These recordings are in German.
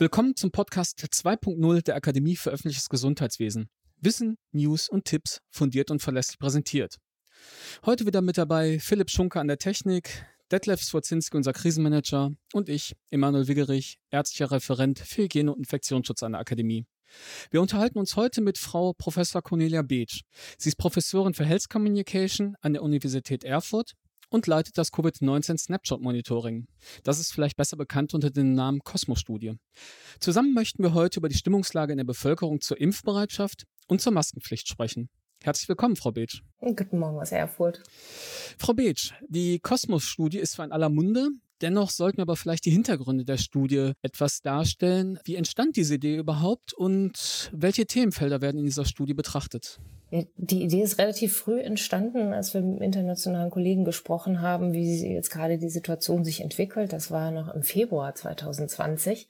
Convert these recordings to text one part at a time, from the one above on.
Willkommen zum Podcast 2.0 der Akademie für öffentliches Gesundheitswesen. Wissen, News und Tipps fundiert und verlässlich präsentiert. Heute wieder mit dabei Philipp Schunke an der Technik, Detlef Swarzinski, unser Krisenmanager und ich, Emanuel Wiggerich, ärztlicher Referent für Hygiene und Infektionsschutz an der Akademie. Wir unterhalten uns heute mit Frau Professor Cornelia Beetsch. Sie ist Professorin für Health Communication an der Universität Erfurt und leitet das Covid-19 Snapshot Monitoring. Das ist vielleicht besser bekannt unter dem Namen Cosmos-Studie. Zusammen möchten wir heute über die Stimmungslage in der Bevölkerung zur Impfbereitschaft und zur Maskenpflicht sprechen. Herzlich willkommen, Frau Beetsch. Guten Morgen aus Erfurt. Frau Beetsch, die Cosmos-Studie ist zwar in aller Munde, Dennoch sollten wir aber vielleicht die Hintergründe der Studie etwas darstellen. Wie entstand diese Idee überhaupt und welche Themenfelder werden in dieser Studie betrachtet? Die Idee ist relativ früh entstanden, als wir mit internationalen Kollegen gesprochen haben, wie jetzt gerade die Situation sich entwickelt. Das war noch im Februar 2020.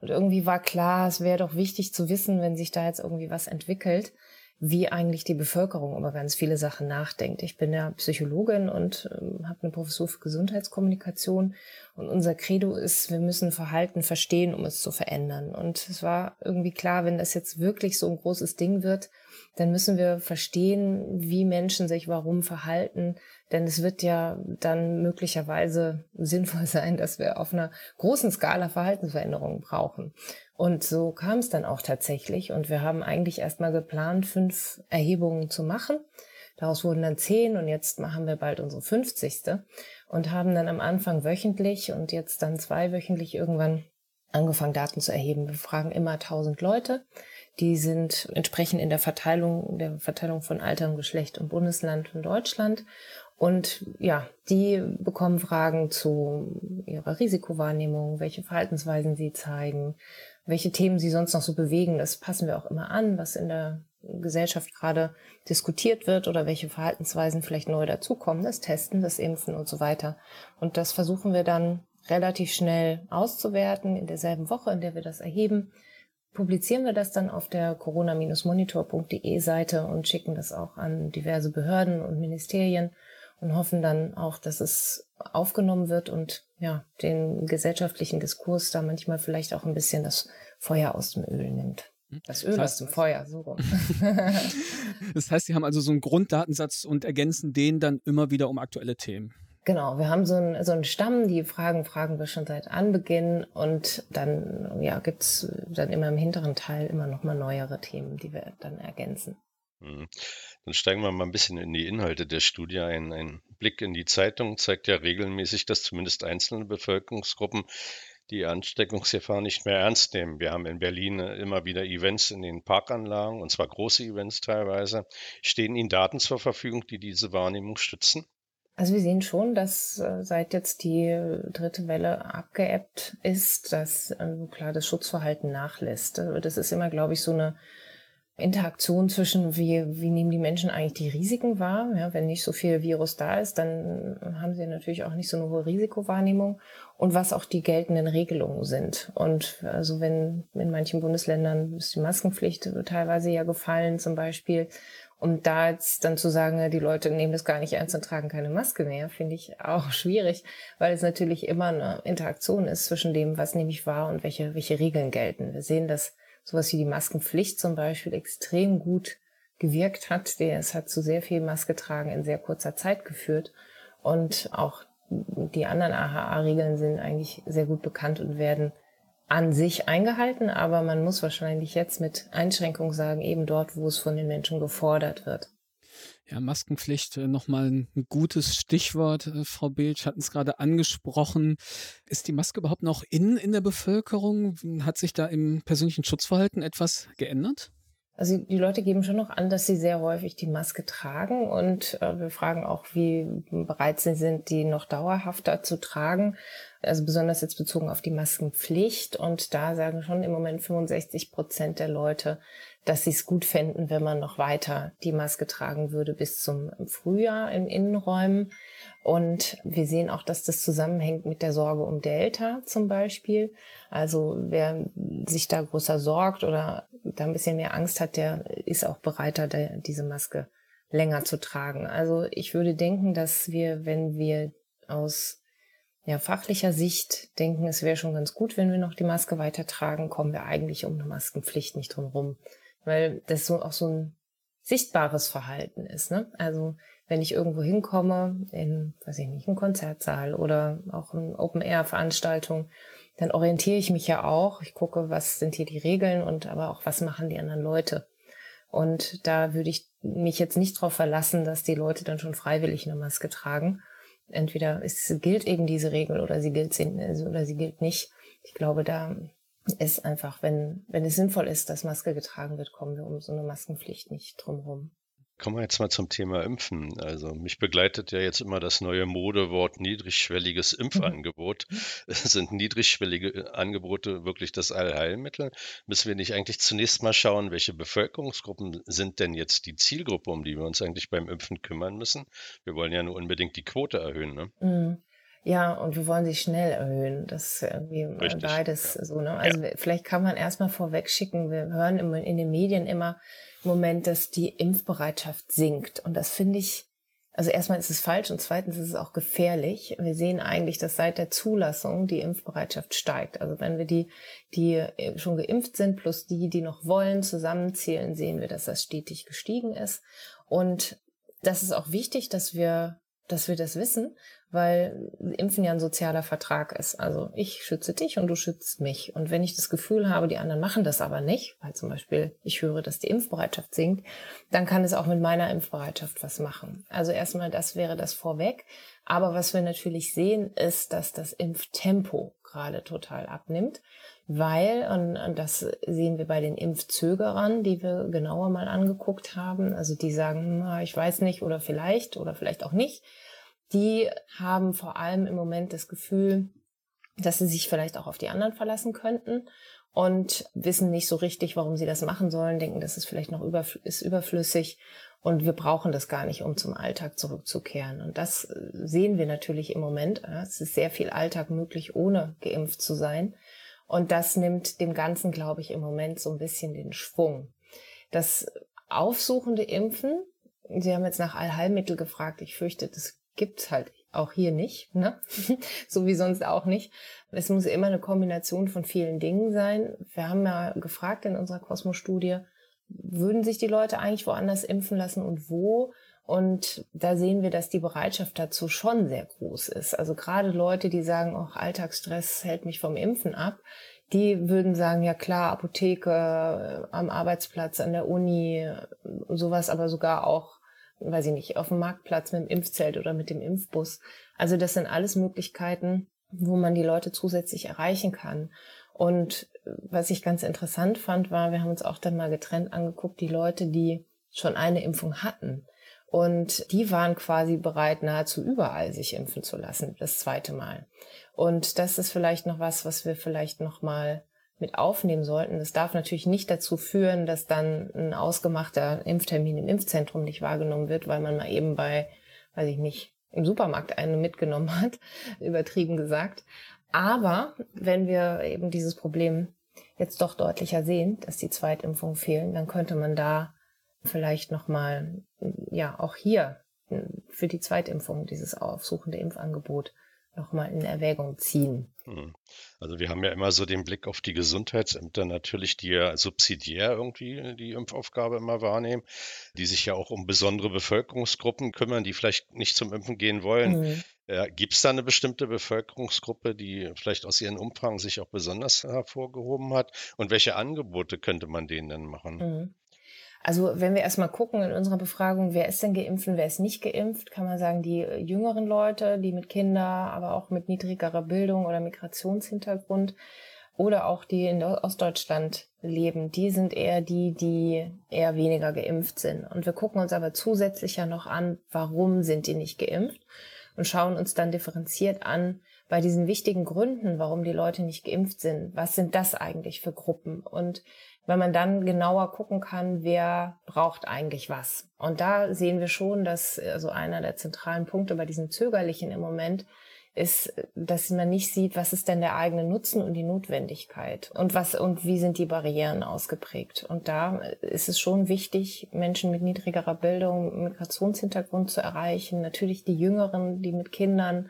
Und irgendwie war klar, es wäre doch wichtig zu wissen, wenn sich da jetzt irgendwie was entwickelt, wie eigentlich die Bevölkerung über ganz viele Sachen nachdenkt. Ich bin ja Psychologin und ähm, habe eine Professur für Gesundheitskommunikation und unser Credo ist, wir müssen Verhalten verstehen, um es zu verändern. Und es war irgendwie klar, wenn das jetzt wirklich so ein großes Ding wird, dann müssen wir verstehen, wie Menschen sich warum verhalten. Denn es wird ja dann möglicherweise sinnvoll sein, dass wir auf einer großen Skala Verhaltensveränderungen brauchen. Und so kam es dann auch tatsächlich. Und wir haben eigentlich erstmal geplant, fünf Erhebungen zu machen. Daraus wurden dann zehn und jetzt machen wir bald unsere fünfzigste und haben dann am Anfang wöchentlich und jetzt dann zweiwöchentlich irgendwann angefangen, Daten zu erheben. Wir fragen immer tausend Leute die sind entsprechend in der Verteilung, der Verteilung von Alter und Geschlecht und Bundesland von Deutschland. Und ja, die bekommen Fragen zu ihrer Risikowahrnehmung, welche Verhaltensweisen sie zeigen, welche Themen sie sonst noch so bewegen. Das passen wir auch immer an, was in der Gesellschaft gerade diskutiert wird oder welche Verhaltensweisen vielleicht neu dazukommen, das Testen, das Impfen und so weiter. Und das versuchen wir dann relativ schnell auszuwerten in derselben Woche, in der wir das erheben publizieren wir das dann auf der corona-monitor.de Seite und schicken das auch an diverse Behörden und Ministerien und hoffen dann auch, dass es aufgenommen wird und ja, den gesellschaftlichen Diskurs da manchmal vielleicht auch ein bisschen das Feuer aus dem Öl nimmt. Das Öl das heißt, aus dem Feuer, so rum. das heißt, Sie haben also so einen Grunddatensatz und ergänzen den dann immer wieder um aktuelle Themen. Genau, wir haben so einen, so einen Stamm, die Fragen fragen wir schon seit Anbeginn und dann ja, gibt's dann immer im hinteren Teil immer noch mal neuere Themen, die wir dann ergänzen. Mhm. Dann steigen wir mal ein bisschen in die Inhalte der Studie ein. Ein Blick in die Zeitung zeigt ja regelmäßig, dass zumindest einzelne Bevölkerungsgruppen die Ansteckungsgefahr nicht mehr ernst nehmen. Wir haben in Berlin immer wieder Events in den Parkanlagen, und zwar große Events teilweise. Stehen Ihnen Daten zur Verfügung, die diese Wahrnehmung stützen? Also wir sehen schon, dass äh, seit jetzt die dritte Welle abgeebbt ist, dass ähm, klar das Schutzverhalten nachlässt. Also das ist immer, glaube ich, so eine Interaktion zwischen, wie, wie nehmen die Menschen eigentlich die Risiken wahr? Ja, wenn nicht so viel Virus da ist, dann haben sie natürlich auch nicht so eine hohe Risikowahrnehmung und was auch die geltenden Regelungen sind. Und also wenn in manchen Bundesländern ist die Maskenpflicht teilweise ja gefallen zum Beispiel und da jetzt dann zu sagen, die Leute nehmen das gar nicht ernst und tragen keine Maske mehr, finde ich auch schwierig, weil es natürlich immer eine Interaktion ist zwischen dem, was nehme ich wahr und welche, welche Regeln gelten. Wir sehen, dass sowas wie die Maskenpflicht zum Beispiel extrem gut gewirkt hat. Es hat zu sehr viel Maske tragen in sehr kurzer Zeit geführt. Und auch die anderen AHA-Regeln sind eigentlich sehr gut bekannt und werden an sich eingehalten, aber man muss wahrscheinlich jetzt mit Einschränkung sagen, eben dort, wo es von den Menschen gefordert wird. Ja, Maskenpflicht, äh, nochmal ein gutes Stichwort. Äh, Frau Beetsch hatten es gerade angesprochen. Ist die Maske überhaupt noch in in der Bevölkerung? Hat sich da im persönlichen Schutzverhalten etwas geändert? Also die Leute geben schon noch an, dass sie sehr häufig die Maske tragen und äh, wir fragen auch, wie bereit sie sind, die noch dauerhafter zu tragen. Also besonders jetzt bezogen auf die Maskenpflicht und da sagen schon im Moment 65 Prozent der Leute, dass sie es gut fänden, wenn man noch weiter die Maske tragen würde bis zum Frühjahr in Innenräumen. Und wir sehen auch, dass das zusammenhängt mit der Sorge um Delta zum Beispiel. Also wer sich da größer sorgt oder da ein bisschen mehr Angst hat, der ist auch bereiter, diese Maske länger zu tragen. Also ich würde denken, dass wir, wenn wir aus ja, fachlicher Sicht denken, es wäre schon ganz gut, wenn wir noch die Maske weitertragen, kommen wir eigentlich um eine Maskenpflicht nicht drum rum. Weil das so auch so ein sichtbares Verhalten ist. Ne? Also wenn ich irgendwo hinkomme, in, weiß ich nicht, einen Konzertsaal oder auch eine Open-Air-Veranstaltung, dann orientiere ich mich ja auch. Ich gucke, was sind hier die Regeln und aber auch, was machen die anderen Leute. Und da würde ich mich jetzt nicht darauf verlassen, dass die Leute dann schon freiwillig eine Maske tragen. Entweder es gilt eben diese Regel oder sie gilt oder sie gilt nicht. Ich glaube, da ist einfach, wenn, wenn es sinnvoll ist, dass Maske getragen wird, kommen wir um so eine Maskenpflicht nicht drumherum. Kommen wir jetzt mal zum Thema Impfen. Also mich begleitet ja jetzt immer das neue Modewort niedrigschwelliges. Impfangebot. Mhm. Sind niedrigschwellige Angebote wirklich das Allheilmittel? Müssen wir nicht eigentlich zunächst mal schauen, welche Bevölkerungsgruppen sind denn jetzt die Zielgruppe, um die wir uns eigentlich beim Impfen kümmern müssen? Wir wollen ja nur unbedingt die Quote erhöhen. Ne? Mhm. Ja, und wir wollen sie schnell erhöhen. Das ist irgendwie Richtig, beides ja. so. Ne? Also ja. vielleicht kann man erstmal vorweg schicken, wir hören immer in den Medien immer im Moment, dass die Impfbereitschaft sinkt. Und das finde ich, also erstmal ist es falsch und zweitens ist es auch gefährlich. Wir sehen eigentlich, dass seit der Zulassung die Impfbereitschaft steigt. Also wenn wir die, die äh, schon geimpft sind, plus die, die noch wollen, zusammenzählen, sehen wir, dass das stetig gestiegen ist. Und das ist auch wichtig, dass wir dass wir das wissen, weil Impfen ja ein sozialer Vertrag ist. Also ich schütze dich und du schützt mich. Und wenn ich das Gefühl habe, die anderen machen das aber nicht, weil zum Beispiel ich höre, dass die Impfbereitschaft sinkt, dann kann es auch mit meiner Impfbereitschaft was machen. Also erstmal, das wäre das vorweg. Aber was wir natürlich sehen, ist, dass das Impftempo gerade total abnimmt, weil, und, das sehen wir bei den Impfzögerern, die wir genauer mal angeguckt haben, also die sagen, na, ich weiß nicht oder vielleicht oder vielleicht auch nicht, die haben vor allem im Moment das Gefühl, dass sie sich vielleicht auch auf die anderen verlassen könnten und wissen nicht so richtig, warum sie das machen sollen, denken, das ist vielleicht noch überfl ist überflüssig und wir brauchen das gar nicht, um zum Alltag zurückzukehren. Und das äh, sehen wir natürlich im Moment. Es ist sehr viel Alltag möglich, ohne geimpft zu sein. Und das nimmt dem Ganzen, glaube ich, im Moment so ein bisschen den Schwung. Das aufsuchende Impfen, Sie haben jetzt nach Allheilmittel gefragt. Ich fürchte, das gibt's halt auch hier nicht, ne? so wie sonst auch nicht. Es muss immer eine Kombination von vielen Dingen sein. Wir haben ja gefragt in unserer Kosmos-Studie, würden sich die Leute eigentlich woanders impfen lassen und wo? Und da sehen wir, dass die Bereitschaft dazu schon sehr groß ist. Also gerade Leute, die sagen, auch Alltagsstress hält mich vom Impfen ab, die würden sagen, ja klar, Apotheke, am Arbeitsplatz, an der Uni, sowas, aber sogar auch weiß ich nicht, auf dem Marktplatz mit dem Impfzelt oder mit dem Impfbus. Also das sind alles Möglichkeiten, wo man die Leute zusätzlich erreichen kann. Und was ich ganz interessant fand, war, wir haben uns auch dann mal getrennt angeguckt, die Leute, die schon eine Impfung hatten. Und die waren quasi bereit, nahezu überall sich impfen zu lassen, das zweite Mal. Und das ist vielleicht noch was, was wir vielleicht noch mal mit aufnehmen sollten. Das darf natürlich nicht dazu führen, dass dann ein ausgemachter Impftermin im Impfzentrum nicht wahrgenommen wird, weil man mal eben bei, weiß ich nicht, im Supermarkt eine mitgenommen hat, übertrieben gesagt. Aber wenn wir eben dieses Problem jetzt doch deutlicher sehen, dass die Zweitimpfungen fehlen, dann könnte man da vielleicht nochmal, ja, auch hier für die Zweitimpfung dieses aufsuchende Impfangebot nochmal in Erwägung ziehen. Hm. Also wir haben ja immer so den Blick auf die Gesundheitsämter natürlich, die ja subsidiär irgendwie die Impfaufgabe immer wahrnehmen, die sich ja auch um besondere Bevölkerungsgruppen kümmern, die vielleicht nicht zum Impfen gehen wollen. Mhm. Äh, Gibt es da eine bestimmte Bevölkerungsgruppe, die vielleicht aus ihren Umfragen sich auch besonders hervorgehoben hat? Und welche Angebote könnte man denen denn machen? Mhm. Also wenn wir erstmal gucken in unserer Befragung, wer ist denn geimpft und wer ist nicht geimpft, kann man sagen, die jüngeren Leute, die mit Kindern, aber auch mit niedrigerer Bildung oder Migrationshintergrund oder auch die in Ostdeutschland leben, die sind eher die, die eher weniger geimpft sind. Und wir gucken uns aber zusätzlich ja noch an, warum sind die nicht geimpft und schauen uns dann differenziert an, bei diesen wichtigen Gründen, warum die Leute nicht geimpft sind, was sind das eigentlich für Gruppen? Und wenn man dann genauer gucken kann, wer braucht eigentlich was. Und da sehen wir schon, dass also einer der zentralen Punkte bei diesen Zögerlichen im Moment ist, dass man nicht sieht, was ist denn der eigene Nutzen und die Notwendigkeit und was und wie sind die Barrieren ausgeprägt. Und da ist es schon wichtig, Menschen mit niedrigerer Bildung, Migrationshintergrund zu erreichen, natürlich die Jüngeren, die mit Kindern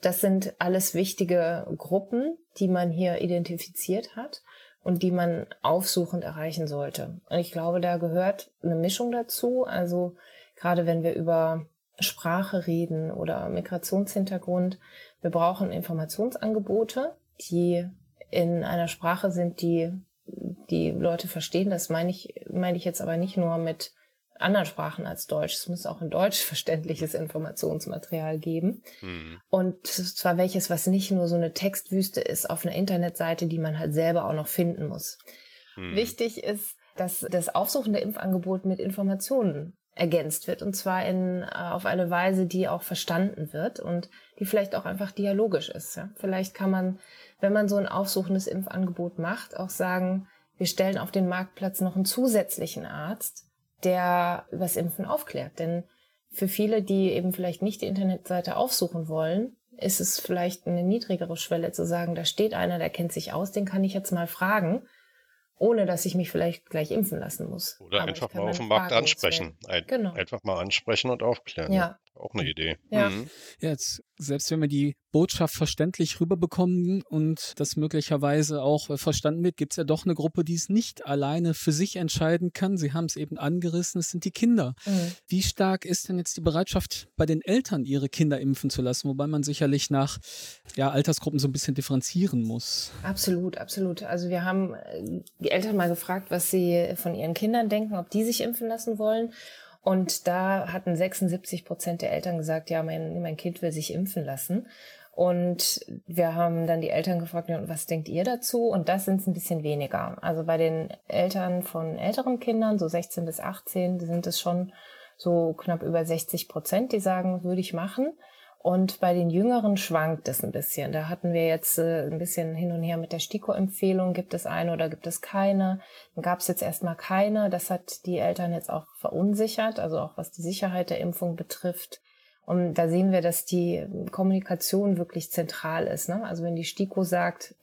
Das sind alles wichtige Gruppen, die man hier identifiziert hat und die man aufsuchend erreichen sollte. Und ich glaube, da gehört eine Mischung dazu. Also gerade wenn wir über Sprache reden oder Migrationshintergrund, wir brauchen Informationsangebote, die in einer Sprache sind, die die Leute verstehen. Das meine ich, meine ich jetzt aber nicht nur mit anderen Sprachen als Deutsch. Es muss auch in Deutsch verständliches Informationsmaterial geben. Mhm. Und zwar welches, was nicht nur so eine Textwüste ist auf einer Internetseite, die man halt selber auch noch finden muss. Mhm. Wichtig ist, dass das aufsuchende Impfangebot mit Informationen ergänzt wird und zwar in, äh, auf eine Weise, die auch verstanden wird und die vielleicht auch einfach dialogisch ist. Ja? Vielleicht kann man, wenn man so ein aufsuchendes Impfangebot macht, auch sagen, wir stellen auf den Marktplatz noch einen zusätzlichen Arzt, der übers Impfen aufklärt. Denn für viele, die eben vielleicht nicht die Internetseite aufsuchen wollen, ist es vielleicht eine niedrigere Schwelle zu sagen, da steht einer, der kennt sich aus, den kann ich jetzt mal fragen ohne dass ich mich vielleicht gleich impfen lassen muss. Oder Aber einfach mal auf dem Markt ansprechen. Ein, genau. Einfach mal ansprechen und aufklären. Ja. Auch eine Idee. Ja. Mhm. ja, jetzt, selbst wenn wir die Botschaft verständlich rüberbekommen und das möglicherweise auch verstanden wird, gibt es ja doch eine Gruppe, die es nicht alleine für sich entscheiden kann. Sie haben es eben angerissen, es sind die Kinder. Mhm. Wie stark ist denn jetzt die Bereitschaft bei den Eltern, ihre Kinder impfen zu lassen? Wobei man sicherlich nach ja, Altersgruppen so ein bisschen differenzieren muss. Absolut, absolut. Also wir haben äh, die Eltern mal gefragt, was sie von ihren Kindern denken, ob die sich impfen lassen wollen. Und da hatten 76 Prozent der Eltern gesagt, ja, mein, mein Kind will sich impfen lassen. Und wir haben dann die Eltern gefragt, was denkt ihr dazu? Und das sind es ein bisschen weniger. Also bei den Eltern von älteren Kindern, so 16 bis 18, sind es schon so knapp über 60 Prozent, die sagen, würde ich machen. Und bei den Jüngeren schwankt es ein bisschen. Da hatten wir jetzt äh, ein bisschen hin und her mit der STIKO-Empfehlung. Gibt es eine oder gibt es keine? Dann gab es jetzt erstmal keine. Das hat die Eltern jetzt auch verunsichert, also auch was die Sicherheit der Impfung betrifft. Und da sehen wir, dass die Kommunikation wirklich zentral ist. Ne? Also wenn die STIKO sagt,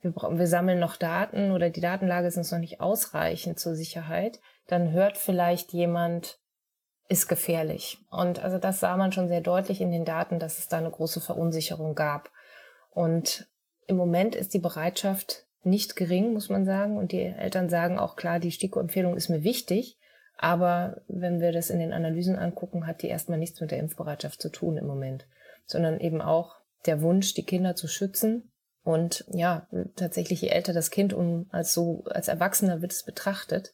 wir, wir sammeln noch Daten oder die Datenlage ist uns noch nicht ausreichend zur Sicherheit, dann hört vielleicht jemand, ist gefährlich. Und also das sah man schon sehr deutlich in den Daten, dass es da eine große Verunsicherung gab. Und im Moment ist die Bereitschaft nicht gering, muss man sagen. Und die Eltern sagen auch klar, die STIKO-Empfehlung ist mir wichtig. Aber wenn wir das in den Analysen angucken, hat die erstmal nichts mit der Impfbereitschaft zu tun im Moment, sondern eben auch der Wunsch, die Kinder zu schützen und ja, tatsächlich je älter das Kind um als so als Erwachsener wird es betrachtet,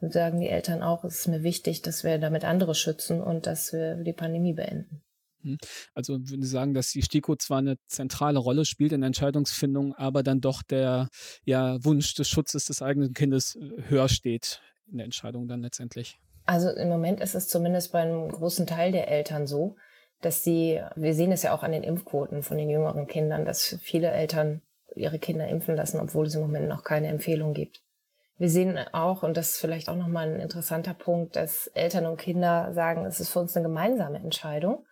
dann sagen die Eltern auch, es ist mir wichtig, dass wir damit andere schützen und dass wir die Pandemie beenden. Hm. Also würden Sie sagen, dass die STIKO zwar eine zentrale Rolle spielt in der Entscheidungsfindung, aber dann doch der ja, Wunsch des Schutzes des eigenen Kindes äh, höher steht in der Entscheidung dann letztendlich? Also im Moment ist es zumindest bei einem großen Teil der Eltern so, dass sie, wir sehen es ja auch an den Impfquoten von den jüngeren Kindern, dass viele Eltern ihre Kinder impfen lassen, obwohl es im Moment noch keine Empfehlung gibt. Wir sehen auch, und das ist vielleicht auch nochmal ein interessanter Punkt, dass Eltern und Kinder sagen, es ist für uns eine gemeinsame Entscheidung.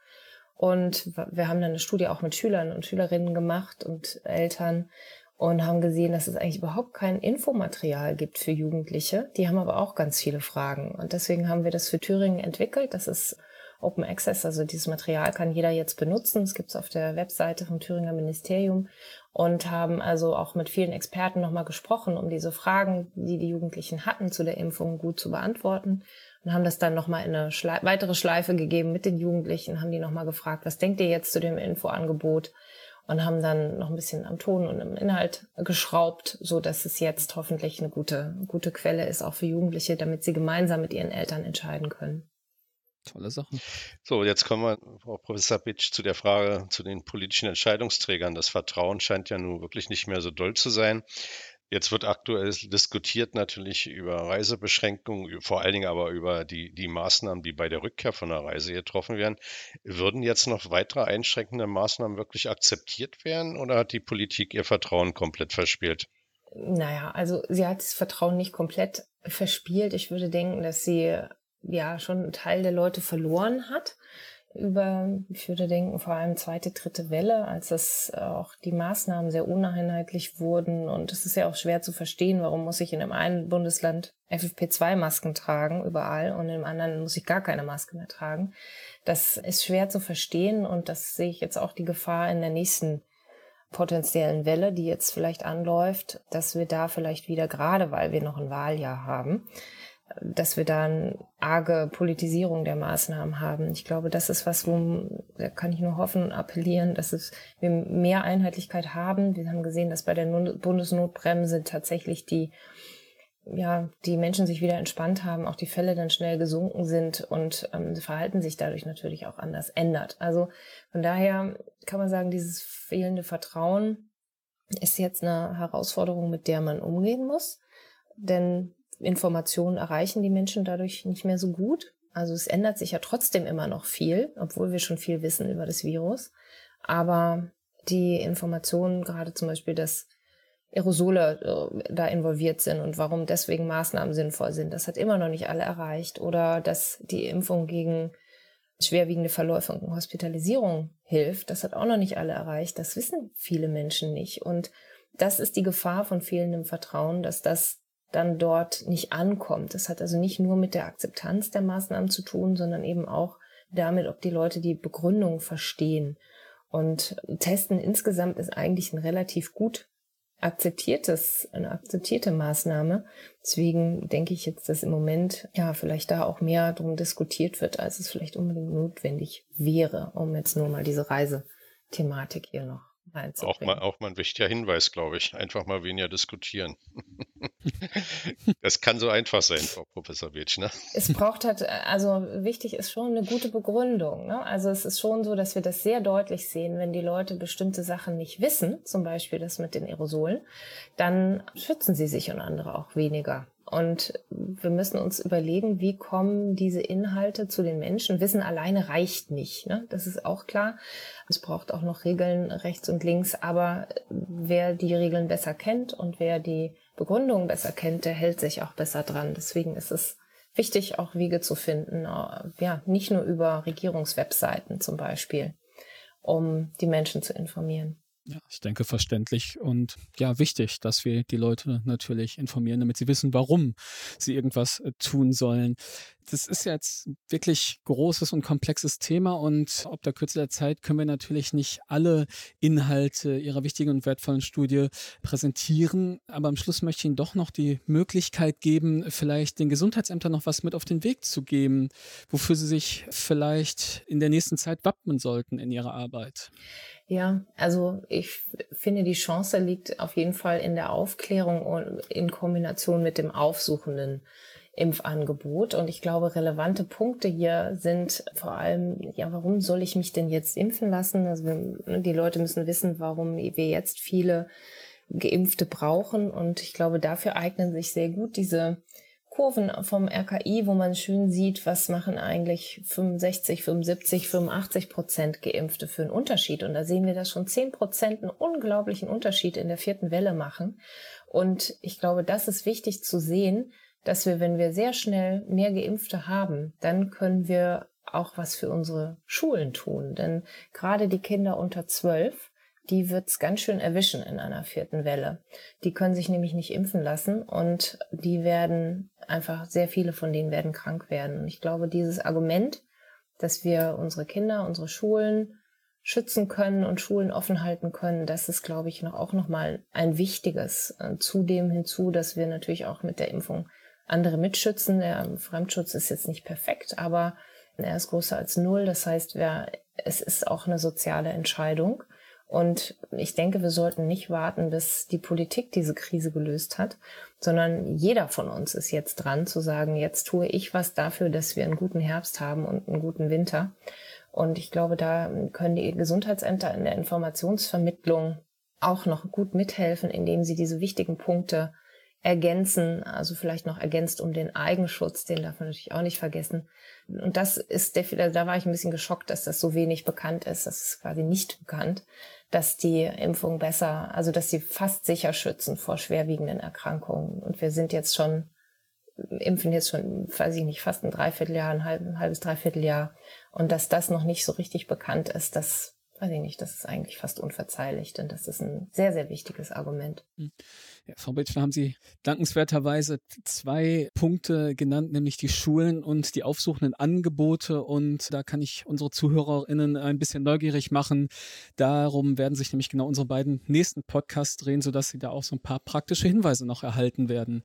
Und wir haben dann eine Studie auch mit Schülern und Schülerinnen gemacht und Eltern und haben gesehen, dass es eigentlich überhaupt kein Infomaterial gibt für Jugendliche. Die haben aber auch ganz viele Fragen. Und deswegen haben wir das für Thüringen entwickelt. Das ist Open Access, also dieses Material kann jeder jetzt benutzen. Es gibt es auf der Webseite vom Thüringer Ministerium und haben also auch mit vielen Experten nochmal gesprochen, um diese Fragen, die die Jugendlichen hatten zu der Impfung, gut zu beantworten und haben das dann nochmal in eine Schle weitere Schleife gegeben mit den Jugendlichen, haben die nochmal gefragt, was denkt ihr jetzt zu dem Infoangebot? Und haben dann noch ein bisschen am Ton und im Inhalt geschraubt, so dass es jetzt hoffentlich eine gute, gute Quelle ist, auch für Jugendliche, damit sie gemeinsam mit ihren Eltern entscheiden können. Tolle Sachen. So, jetzt kommen wir, Frau Professor Bitsch, zu der Frage zu den politischen Entscheidungsträgern. Das Vertrauen scheint ja nun wirklich nicht mehr so doll zu sein. Jetzt wird aktuell diskutiert natürlich über Reisebeschränkungen, vor allen Dingen aber über die, die Maßnahmen, die bei der Rückkehr von der Reise getroffen werden. Würden jetzt noch weitere einschränkende Maßnahmen wirklich akzeptiert werden oder hat die Politik ihr Vertrauen komplett verspielt? Naja, also sie hat das Vertrauen nicht komplett verspielt. Ich würde denken, dass sie ja schon einen Teil der Leute verloren hat. über, ich würde denken, vor allem zweite, dritte Welle, als das auch die Maßnahmen sehr uneinheitlich wurden. Und es ist ja auch schwer zu verstehen, warum muss ich in einem einen Bundesland FFP2-Masken tragen, überall, und im anderen muss ich gar keine Maske mehr tragen. Das ist schwer zu verstehen und das sehe ich jetzt auch die Gefahr in der nächsten potenziellen Welle, die jetzt vielleicht anläuft, dass wir da vielleicht wieder, gerade weil wir noch ein Wahljahr haben, dass wir da eine arge Politisierung der Maßnahmen haben. Ich glaube, das ist was, wo da kann ich nur hoffen und appellieren, dass es, wir mehr Einheitlichkeit haben. Wir haben gesehen, dass bei der Bundesnotbremse tatsächlich die ja, die Menschen sich wieder entspannt haben, auch die Fälle dann schnell gesunken sind und ähm, Verhalten sich dadurch natürlich auch anders ändert. Also von daher kann man sagen, dieses fehlende Vertrauen ist jetzt eine Herausforderung, mit der man umgehen muss. Denn Informationen erreichen die Menschen dadurch nicht mehr so gut. Also es ändert sich ja trotzdem immer noch viel, obwohl wir schon viel wissen über das Virus. Aber die Informationen, gerade zum Beispiel, dass Aerosole äh, da involviert sind und warum deswegen Maßnahmen sinnvoll sind, das hat immer noch nicht alle erreicht. Oder dass die Impfung gegen schwerwiegende Verläufe und Hospitalisierung hilft, das hat auch noch nicht alle erreicht. Das wissen viele Menschen nicht. Und das ist die Gefahr von fehlendem Vertrauen, dass das dann dort nicht ankommt. Das hat also nicht nur mit der Akzeptanz der Maßnahmen zu tun, sondern eben auch damit, ob die Leute die Begründung verstehen. Und Testen insgesamt ist eigentlich ein relativ gut akzeptiertes, eine akzeptierte Maßnahme. Deswegen denke ich jetzt, dass im Moment ja vielleicht da auch mehr drum diskutiert wird, als es vielleicht unbedingt notwendig wäre, um jetzt nur mal diese Reisethematik hier noch auch mal, auch mal ein wichtiger Hinweis, glaube ich. Einfach mal weniger diskutieren. das kann so einfach sein, Frau Professor Beetsch. Ne? Es braucht halt, also wichtig ist schon eine gute Begründung. Ne? Also es ist schon so, dass wir das sehr deutlich sehen, wenn die Leute bestimmte Sachen nicht wissen, zum Beispiel das mit den Aerosolen, dann schützen sie sich und andere auch weniger. Und wir müssen uns überlegen, wie kommen diese Inhalte zu den Menschen. Wissen alleine reicht nicht. Ne? Das ist auch klar. Es braucht auch noch Regeln rechts und links. Aber wer die Regeln besser kennt und wer die Begründung besser kennt, der hält sich auch besser dran. Deswegen ist es wichtig, auch Wege zu finden. Äh, ja, nicht nur über Regierungswebseiten zum Beispiel, um die Menschen zu informieren. Ja, ich denke verständlich und ja, wichtig, dass wir die Leute natürlich informieren, damit sie wissen, warum sie irgendwas äh, tun sollen. Das ist jetzt wirklich großes und komplexes Thema und ob der Kürze der Zeit können wir natürlich nicht alle Inhalte Ihrer wichtigen und wertvollen Studie präsentieren. Aber am Schluss möchte ich Ihnen doch noch die Möglichkeit geben, vielleicht den Gesundheitsämtern noch was mit auf den Weg zu geben, wofür sie sich vielleicht in der nächsten Zeit wappnen sollten in ihrer Arbeit. Ja, also ich finde, die Chance liegt auf jeden Fall in der Aufklärung in Kombination mit dem aufsuchenden Impfangebot. Und ich glaube, relevante Punkte hier sind vor allem, ja, warum soll ich mich denn jetzt impfen lassen? Also wir, die Leute müssen wissen, warum wir jetzt viele Geimpfte brauchen. Und ich glaube, dafür eignen sich sehr gut diese Kurven vom RKI, wo man schön sieht, was machen eigentlich 65, 75, 85 Prozent Geimpfte für einen Unterschied. Und da sehen wir, dass schon 10 Prozent einen unglaublichen Unterschied in der vierten Welle machen. Und ich glaube, das ist wichtig zu sehen, dass wir, wenn wir sehr schnell mehr Geimpfte haben, dann können wir auch was für unsere Schulen tun. Denn gerade die Kinder unter zwölf, die wird's ganz schön erwischen in einer vierten Welle. Die können sich nämlich nicht impfen lassen und die werden einfach, sehr viele von denen werden krank werden. Und ich glaube, dieses Argument, dass wir unsere Kinder, unsere Schulen schützen können und Schulen offen halten können, das ist, glaube ich, noch, auch nochmal ein wichtiges. Äh, zudem hinzu, dass wir natürlich auch mit der Impfung andere mitschützen. Der Fremdschutz ist jetzt nicht perfekt, aber er ist größer als null. Das heißt, wer, es ist auch eine soziale Entscheidung. Und ich denke, wir sollten nicht warten, bis die Politik diese Krise gelöst hat, sondern jeder von uns ist jetzt dran zu sagen, jetzt tue ich was dafür, dass wir einen guten Herbst haben und einen guten Winter. Und ich glaube, da können die Gesundheitsämter in der Informationsvermittlung auch noch gut mithelfen, indem sie diese wichtigen Punkte ergänzen, also vielleicht noch ergänzt um den Eigenschutz, den darf man natürlich auch nicht vergessen. Und das ist da war ich ein bisschen geschockt, dass das so wenig bekannt ist. Das ist quasi nicht bekannt, dass die Impfung besser, also dass sie fast sicher schützen vor schwerwiegenden Erkrankungen. Und wir sind jetzt schon impfen jetzt schon, weiß ich nicht, fast ein Dreivierteljahr, ein, halb, ein halbes Dreivierteljahr. Und dass das noch nicht so richtig bekannt ist, das weiß ich nicht, das ist eigentlich fast unverzeihlich, denn das ist ein sehr, sehr wichtiges Argument. Hm. Ja, Frau Bitschler, haben Sie dankenswerterweise zwei Punkte genannt, nämlich die Schulen und die aufsuchenden Angebote. Und da kann ich unsere ZuhörerInnen ein bisschen neugierig machen. Darum werden sich nämlich genau unsere beiden nächsten Podcasts drehen, sodass Sie da auch so ein paar praktische Hinweise noch erhalten werden.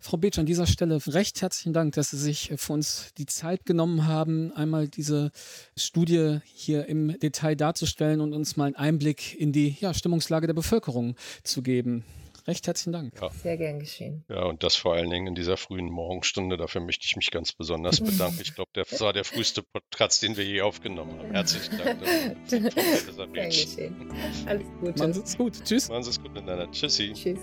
Frau Beetsch, an dieser Stelle recht herzlichen Dank, dass Sie sich für uns die Zeit genommen haben, einmal diese Studie hier im Detail darzustellen und uns mal einen Einblick in die ja, Stimmungslage der Bevölkerung zu geben. Recht herzlichen Dank. Ja. Sehr gern geschehen. Ja, und das vor allen Dingen in dieser frühen Morgenstunde. Dafür möchte ich mich ganz besonders bedanken. Ich glaube, das war der früheste Podcast, den wir je aufgenommen haben. Herzlichen Dank. Gern geschehen. Alles Gute. Machen Sie es gut. Tschüss. Machen Sie es gut miteinander. Tschüssi. Tschüss.